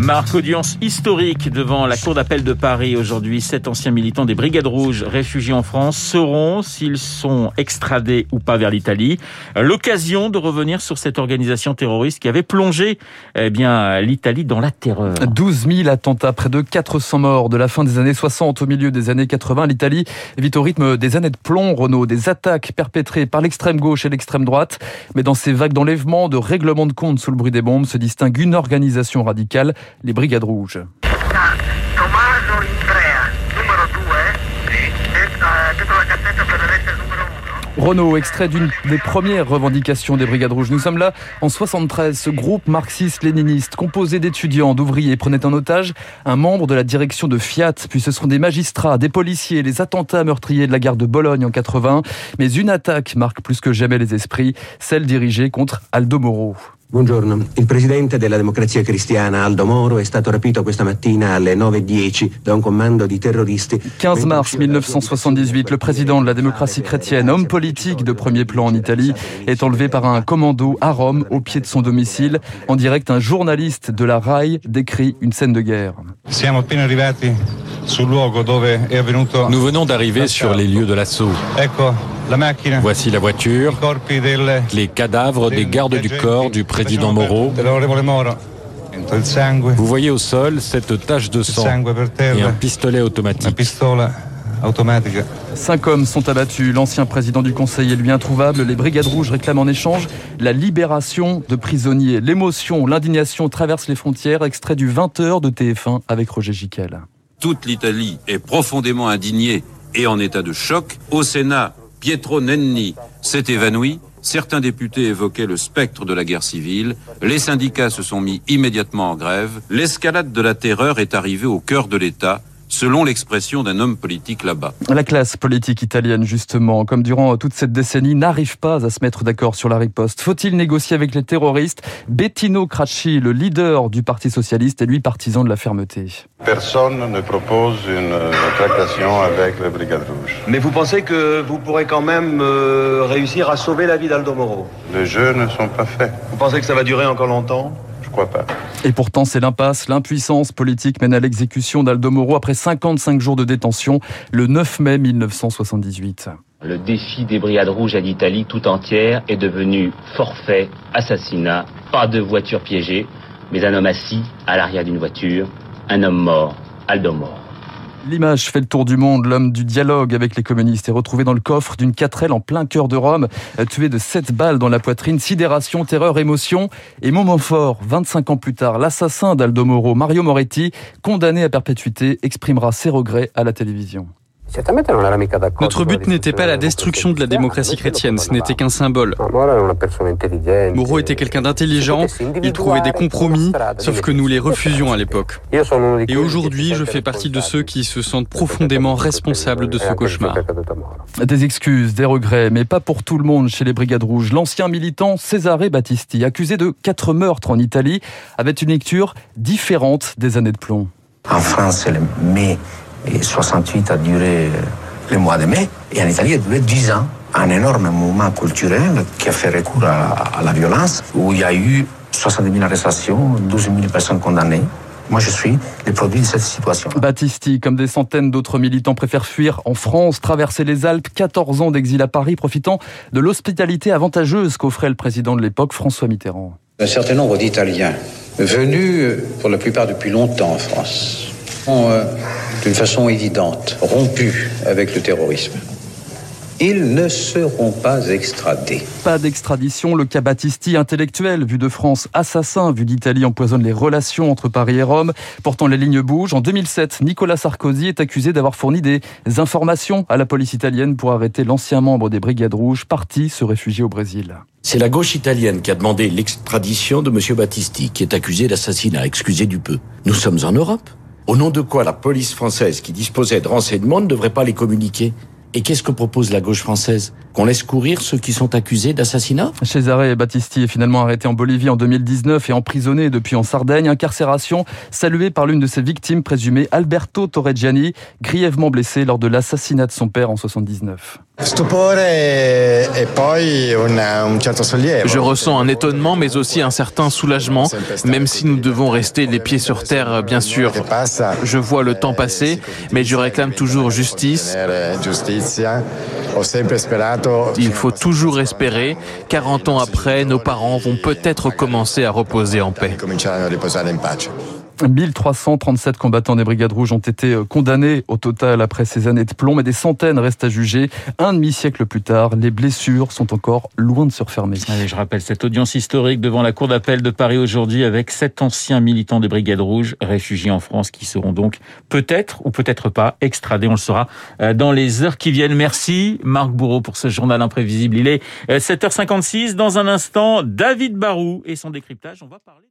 Marc, audience historique devant la Cour d'appel de Paris aujourd'hui. Sept anciens militants des Brigades Rouges réfugiés en France seront, s'ils sont extradés ou pas vers l'Italie, l'occasion de revenir sur cette organisation terroriste qui avait plongé eh bien, l'Italie dans la terreur. 12 000 attentats, près de 400 morts de la fin des années 60 au milieu des années 80. L'Italie vit au rythme des années de plomb, Renault, des attaques perpétrées par l'extrême gauche et l'extrême droite. Mais dans ces vagues d'enlèvement, de règlement de compte sous le bruit des bombes, se distingue une organisation radicale les Brigades Rouges. Renault, extrait d'une des premières revendications des Brigades Rouges. Nous sommes là en 73. Ce groupe marxiste-léniniste, composé d'étudiants, d'ouvriers, prenait en otage un membre de la direction de Fiat. Puis ce sont des magistrats, des policiers, les attentats meurtriers de la gare de Bologne en 80. Mais une attaque marque plus que jamais les esprits, celle dirigée contre Aldo Moro. Buongiorno. Il presidente della Democrazia Cristiana, Aldo Moro, è stato rapito questa mattina alle 9.10 da un commando di terroristi. 15 mars 1978, le président de la démocratie chrétienne, homme politique de premier plan en Italie, est enlevé par un commando à Rome, au pied de son domicile. En direct, un journaliste de la RAI décrit une scène de guerre. Nous venons d'arriver sur les lieux de l'assaut. Voici la voiture, les cadavres des gardes du corps du président Moro. Vous voyez au sol cette tache de sang et un pistolet automatique. Cinq hommes sont abattus. L'ancien président du Conseil est lui introuvable. Les Brigades Rouges réclament en échange la libération de prisonniers. L'émotion, l'indignation traversent les frontières. Extrait du 20h de TF1 avec Roger Giquel. Toute l'Italie est profondément indignée et en état de choc. Au Sénat, Pietro Nenni s'est évanoui. Certains députés évoquaient le spectre de la guerre civile. Les syndicats se sont mis immédiatement en grève. L'escalade de la terreur est arrivée au cœur de l'État selon l'expression d'un homme politique là-bas. La classe politique italienne, justement, comme durant toute cette décennie, n'arrive pas à se mettre d'accord sur la riposte. Faut-il négocier avec les terroristes? Bettino Cracci, le leader du Parti socialiste, est lui partisan de la fermeté. Personne ne propose une tractation avec les Brigades Rouges. Mais vous pensez que vous pourrez quand même euh, réussir à sauver la vie d'Aldo Moro? Les jeux ne sont pas faits. Vous pensez que ça va durer encore longtemps? Je crois pas. Et pourtant, c'est l'impasse, l'impuissance politique mène à l'exécution d'Aldo Moro après 55 jours de détention le 9 mai 1978. Le défi des Brigades Rouges à l'Italie tout entière est devenu forfait, assassinat, pas de voiture piégée, mais un homme assis à l'arrière d'une voiture, un homme mort, Aldo Moro. L'image fait le tour du monde. L'homme du dialogue avec les communistes est retrouvé dans le coffre d'une 4L en plein cœur de Rome, tué de 7 balles dans la poitrine. Sidération, terreur, émotion. Et moment fort, 25 ans plus tard, l'assassin d'Aldo Moro, Mario Moretti, condamné à perpétuité, exprimera ses regrets à la télévision. Notre but n'était pas la destruction de la démocratie chrétienne, ce n'était qu'un symbole. Moreau était quelqu'un d'intelligent, il trouvait des compromis, sauf que nous les refusions à l'époque. Et aujourd'hui, je fais partie de ceux qui se sentent profondément responsables de ce cauchemar. Des excuses, des regrets, mais pas pour tout le monde chez les Brigades Rouges. L'ancien militant Cesare Battisti, accusé de quatre meurtres en Italie, avait une lecture différente des années de plomb. En France, c'est le mai et 68 a duré le mois de mai. Et en Italie, a duré 10 ans. Un énorme mouvement culturel qui a fait recours à, la violence, où il y a eu 70 000 arrestations, 12 000 personnes condamnées. Moi, je suis le produit de cette situation. Battisti, comme des centaines d'autres militants, préfèrent fuir en France, traverser les Alpes, 14 ans d'exil à Paris, profitant de l'hospitalité avantageuse qu'offrait le président de l'époque, François Mitterrand. Un certain nombre d'Italiens, venus pour la plupart depuis longtemps en France, euh, d'une façon évidente rompu avec le terrorisme. Ils ne seront pas extradés. Pas d'extradition. Le cas Battisti, intellectuel, vu de France, assassin, vu d'Italie, empoisonne les relations entre Paris et Rome. Pourtant, les lignes bougent. En 2007, Nicolas Sarkozy est accusé d'avoir fourni des informations à la police italienne pour arrêter l'ancien membre des Brigades Rouges, parti se réfugier au Brésil. C'est la gauche italienne qui a demandé l'extradition de M. Battisti, qui est accusé d'assassinat, excusez du peu. Nous sommes en Europe. Au nom de quoi la police française, qui disposait de renseignements, ne devrait pas les communiquer et qu'est-ce que propose la gauche française Qu'on laisse courir ceux qui sont accusés d'assassinat Cesare Battisti est finalement arrêté en Bolivie en 2019 et emprisonné depuis en Sardaigne. Incarcération saluée par l'une de ses victimes présumées, Alberto Torreggiani, grièvement blessé lors de l'assassinat de son père en 79. Je ressens un étonnement, mais aussi un certain soulagement, même si nous devons rester les pieds sur terre, bien sûr. Je vois le temps passer, mais je réclame toujours justice. Il faut toujours espérer. 40 ans après, nos parents vont peut-être commencer à reposer en paix. 1337 combattants des Brigades Rouges ont été euh, condamnés au total après ces années de plomb, mais des centaines restent à juger. Un demi-siècle plus tard, les blessures sont encore loin de se refermer. je rappelle cette audience historique devant la Cour d'appel de Paris aujourd'hui avec sept anciens militants des Brigades Rouges réfugiés en France qui seront donc peut-être ou peut-être pas extradés. On le saura euh, dans les heures qui viennent. Merci Marc Bourreau pour ce journal imprévisible. Il est 7h56. Euh, dans un instant, David Barou et son décryptage. On va parler